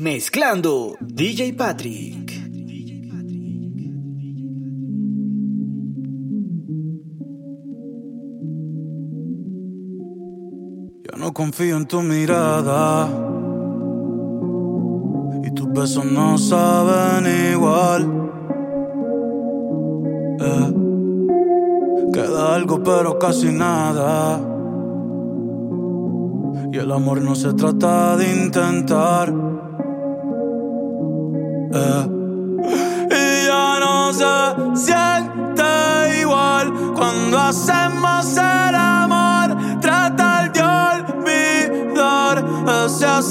Mezclando DJ Patrick. Ya no confío en tu mirada. Y tus besos no saben igual. Eh, Queda algo, pero casi nada. Y el amor no se trata de intentar. Eh. Y ya no se siente igual cuando hacemos el amor. Tratar de olvidar, ese ha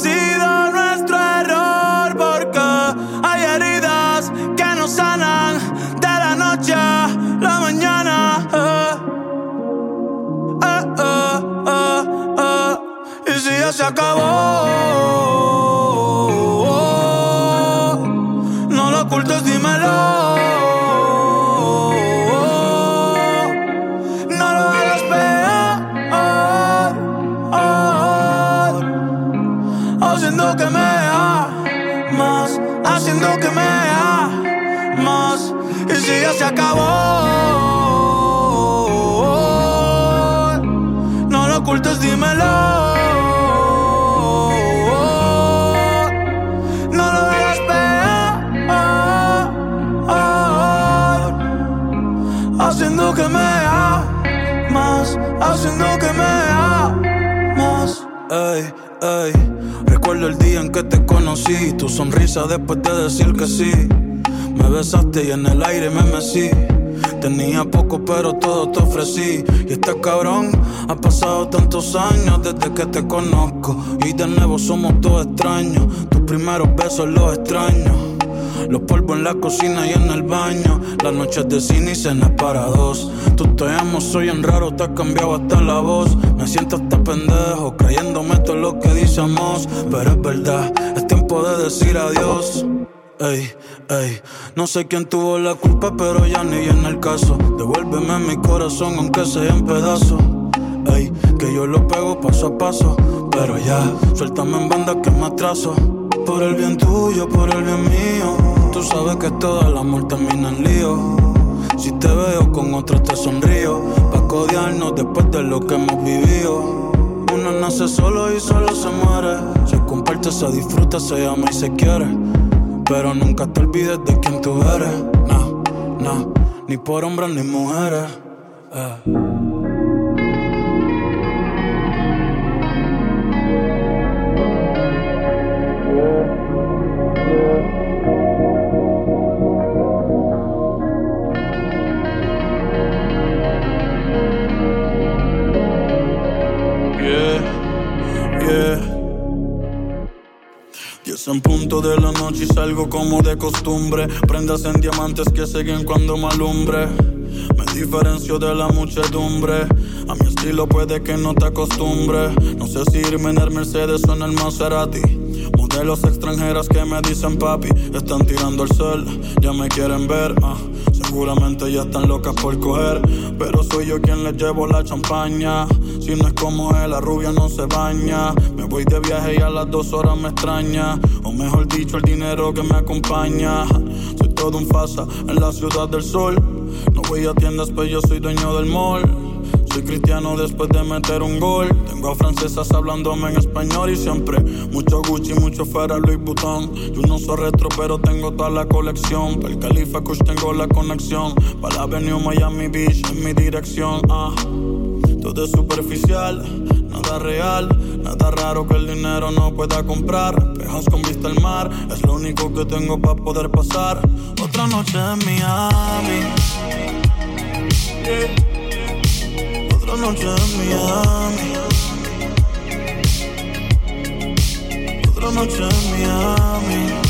acabó, no lo ocultes, dímelo. No lo peor, haciendo que me amas, haciendo que me amas. Ey, ey, recuerdo el día en que te conocí, tu sonrisa después de decir que sí. Me besaste y en el aire me mecí. Tenía poco, pero todo te ofrecí. Y este cabrón ha pasado tantos años desde que te conozco. Y de nuevo somos todos extraños. Tus primeros besos los extraños. Los polvos en la cocina y en el baño. Las noches de cine y cenas para dos. Tú te amo, soy en raro, te has cambiado hasta la voz. Me siento hasta pendejo, creyéndome todo lo que decimos. Pero es verdad, es tiempo de decir adiós. Ey, ey, no sé quién tuvo la culpa, pero ya ni en el caso. Devuélveme mi corazón, aunque sea en pedazos. Ey, que yo lo pego paso a paso. Pero ya, suéltame en banda que me atraso. Por el bien tuyo, por el bien mío. Tú sabes que todo el amor termina en lío. Si te veo con otro te sonrío. Pa' codiarnos después de lo que hemos vivido. Uno nace solo y solo se muere. Se comparte, se disfruta, se ama y se quiere. Pero nunca te olvides de quién tú eres. No, no, ni por hombres ni mujeres. eh. En punto de la noche y salgo como de costumbre. Prendas en diamantes que siguen cuando me alumbre. Me diferencio de la muchedumbre. A mi estilo puede que no te acostumbre. No sé si irme en el Mercedes o en el Maserati. Modelos extranjeras que me dicen papi. Están tirando el sol, ya me quieren ver. ah. Seguramente ya están locas por coger. Pero soy yo quien les llevo la champaña. Si no es como él, la rubia no se baña. Me voy de viaje y a las dos horas me extraña. O mejor dicho, el dinero que me acompaña. Soy todo un fasa en la ciudad del sol. No voy a tiendas, pero yo soy dueño del mall. Soy cristiano después de meter un gol. Tengo a francesas hablándome en español y siempre mucho Gucci, mucho Ferrari, Louis Vuitton. Yo no soy retro, pero tengo toda la colección. Para el Califa Kush tengo la conexión. Para la Avenue Miami Beach en mi dirección. Ah. Todo es superficial, nada real, nada raro que el dinero no pueda comprar. Pejas con vista al mar, es lo único que tengo para poder pasar. Otra noche en Miami. Yeah. Otra noche en Miami. Otra noche en Miami.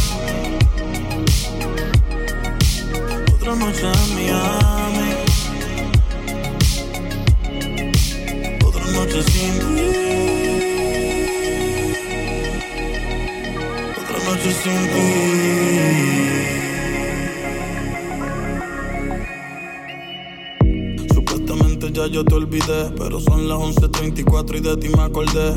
Yo te olvidé, pero son las 11.34 y de ti me acordé.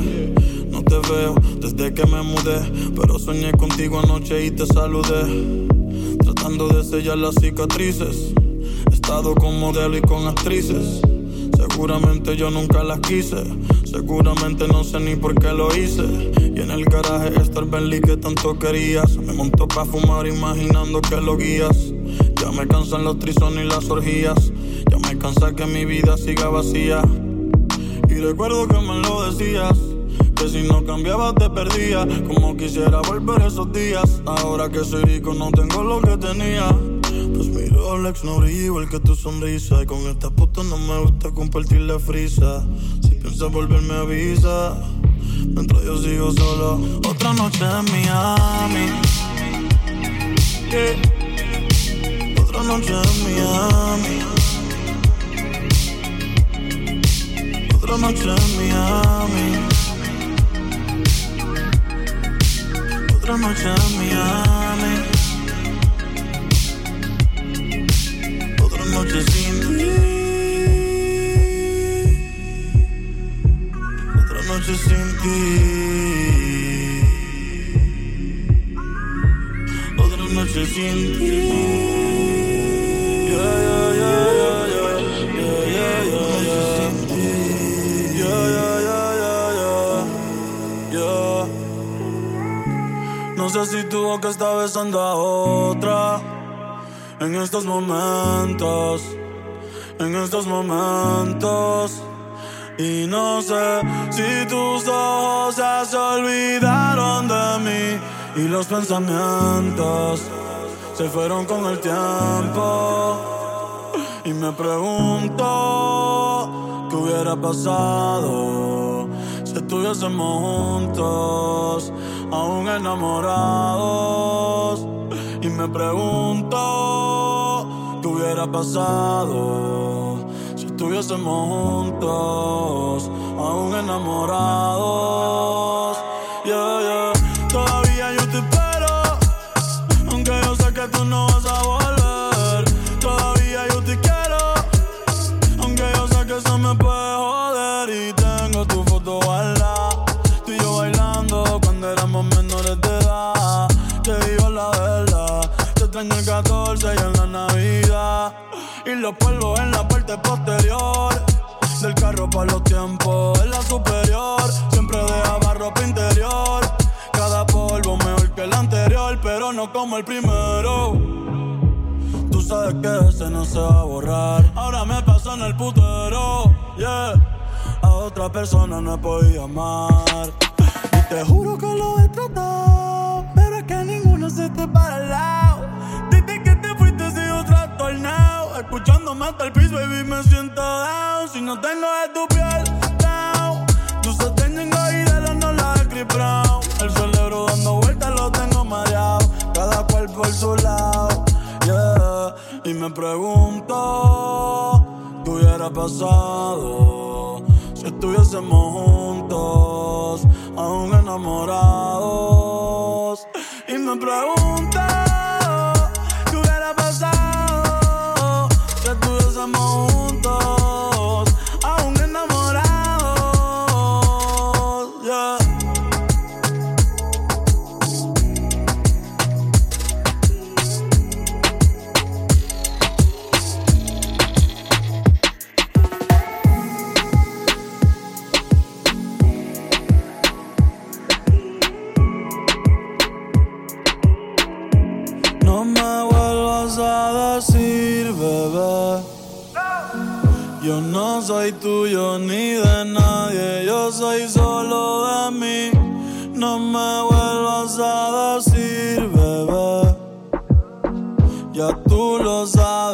No no te veo desde que me mudé. Pero soñé contigo anoche y te saludé. Tratando de sellar las cicatrices. He estado con modelo y con actrices. Seguramente yo nunca las quise. Seguramente no sé ni por qué lo hice. Y en el garaje está el Bentley que tanto querías. Me montó pa' fumar imaginando que lo guías. Ya me cansan los trisones y las orgías. Ya me cansa que mi vida siga vacía. Y recuerdo que me lo decías. Que si no cambiaba te perdía. Como quisiera volver esos días. Ahora que soy rico no tengo lo que tenía. Pues mi Rolex no brilla igual que tu sonrisa. Y con esta puta no me gusta compartir la frisa. Si piensas volverme avisa. Mientras yo sigo solo. Otra noche en Miami. Otra noche en Miami. Otra noche en Miami. Otra noche en Miami. Otra noche sin ti. Otra noche sin ti. Otra noche sin ti. No sé si tu boca está besando a otra. En estos momentos, en estos momentos. Y no sé si tus ojos ya se olvidaron de mí. Y los pensamientos se fueron con el tiempo. Y me pregunto qué hubiera pasado si estuviésemos juntos aún enamorados. Y me pregunto qué hubiera pasado si estuviésemos juntos, aún enamorados. Yeah, yeah. Todavía yo te espero, aunque yo sé que tú no vas a volver. Todavía yo te quiero, aunque yo sé que eso me puede Para los tiempos en la superior. Siempre dejaba ropa interior. Cada polvo mejor que el anterior, pero no como el primero. Tú sabes que ese no se va a borrar. Ahora me paso en el putero, yeah. A otra persona no he podido amar. No tengo de tu piel, down. Tú se tengo y de no la Brown. El cerebro dando vueltas lo tengo mareado. Cada cual por su lado, yeah. Y me pregunto, ¿qué hubiera pasado? Si estuviésemos juntos, aún enamorados. Yo no soy tuyo ni de nadie, yo soy solo de mí. No me vuelvas a decir, bebé. Ya tú lo sabes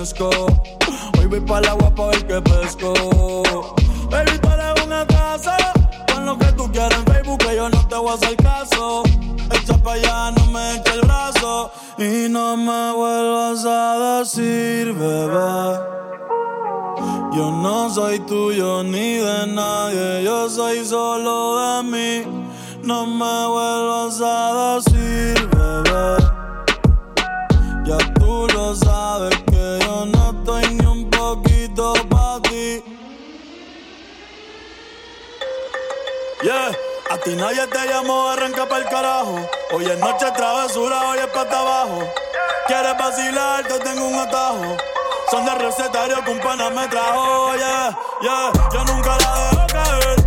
fresco. Hoy voy para el agua para ver qué pesco. Baby, tú eres una casa. Con lo que tú quieras en Facebook, que yo no te voy a hacer caso. Echa para allá, no me eche el brazo. Y no me vuelvas a decir, bebé. Yo no soy tuyo ni de nadie, yo soy solo de mí. No me vuelvas a decir, bebé. Ya tú lo sabes. Yeah. A ti nadie te llamó, arranca para el carajo. Hoy es noche travesura, hoy es pata abajo. ¿Quieres vacilar? Te tengo un atajo. Son de recetario que un pana me trajo, yeah, yeah. Yo nunca la dejo caer.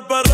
quieras,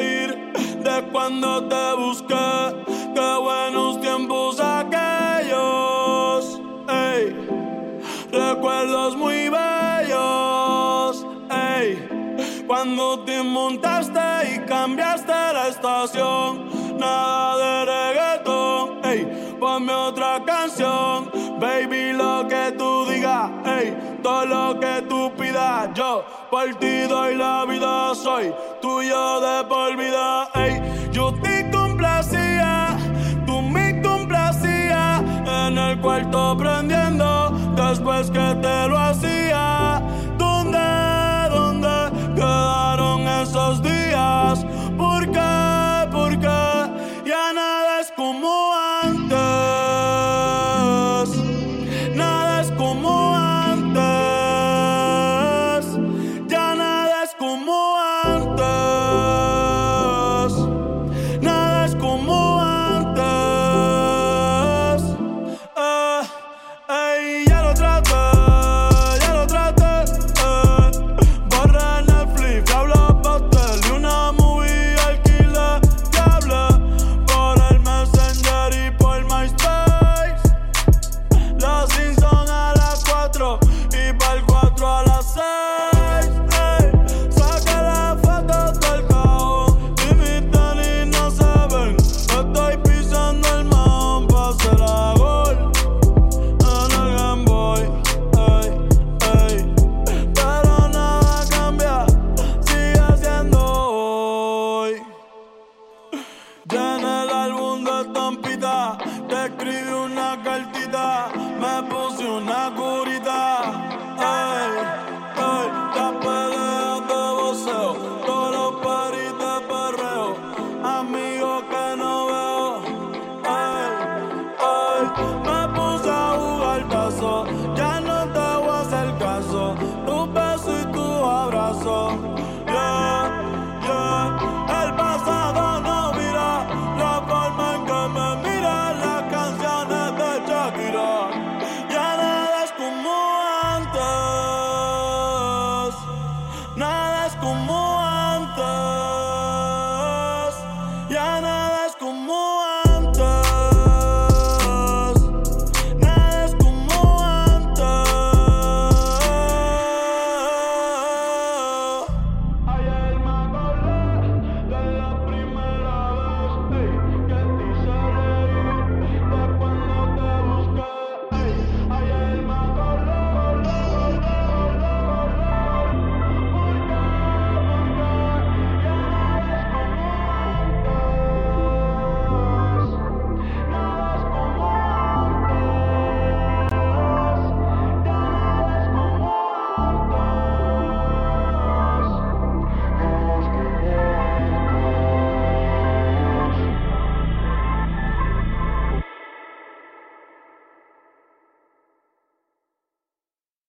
de cuando te busqué. Qué buenos tiempos aquellos. Ey, recuerdos muy bellos. Ey, cuando te montaste y cambiaste la estación. Nada de reggaetón. Ey, ponme otra canción. Baby, lo que tú digas, ey, todo lo que tú pidas, yo por ti doy la vida, soy tuyo de por vida, ey. Yo te complacía, tú me complacías en el cuarto prendiendo. Después que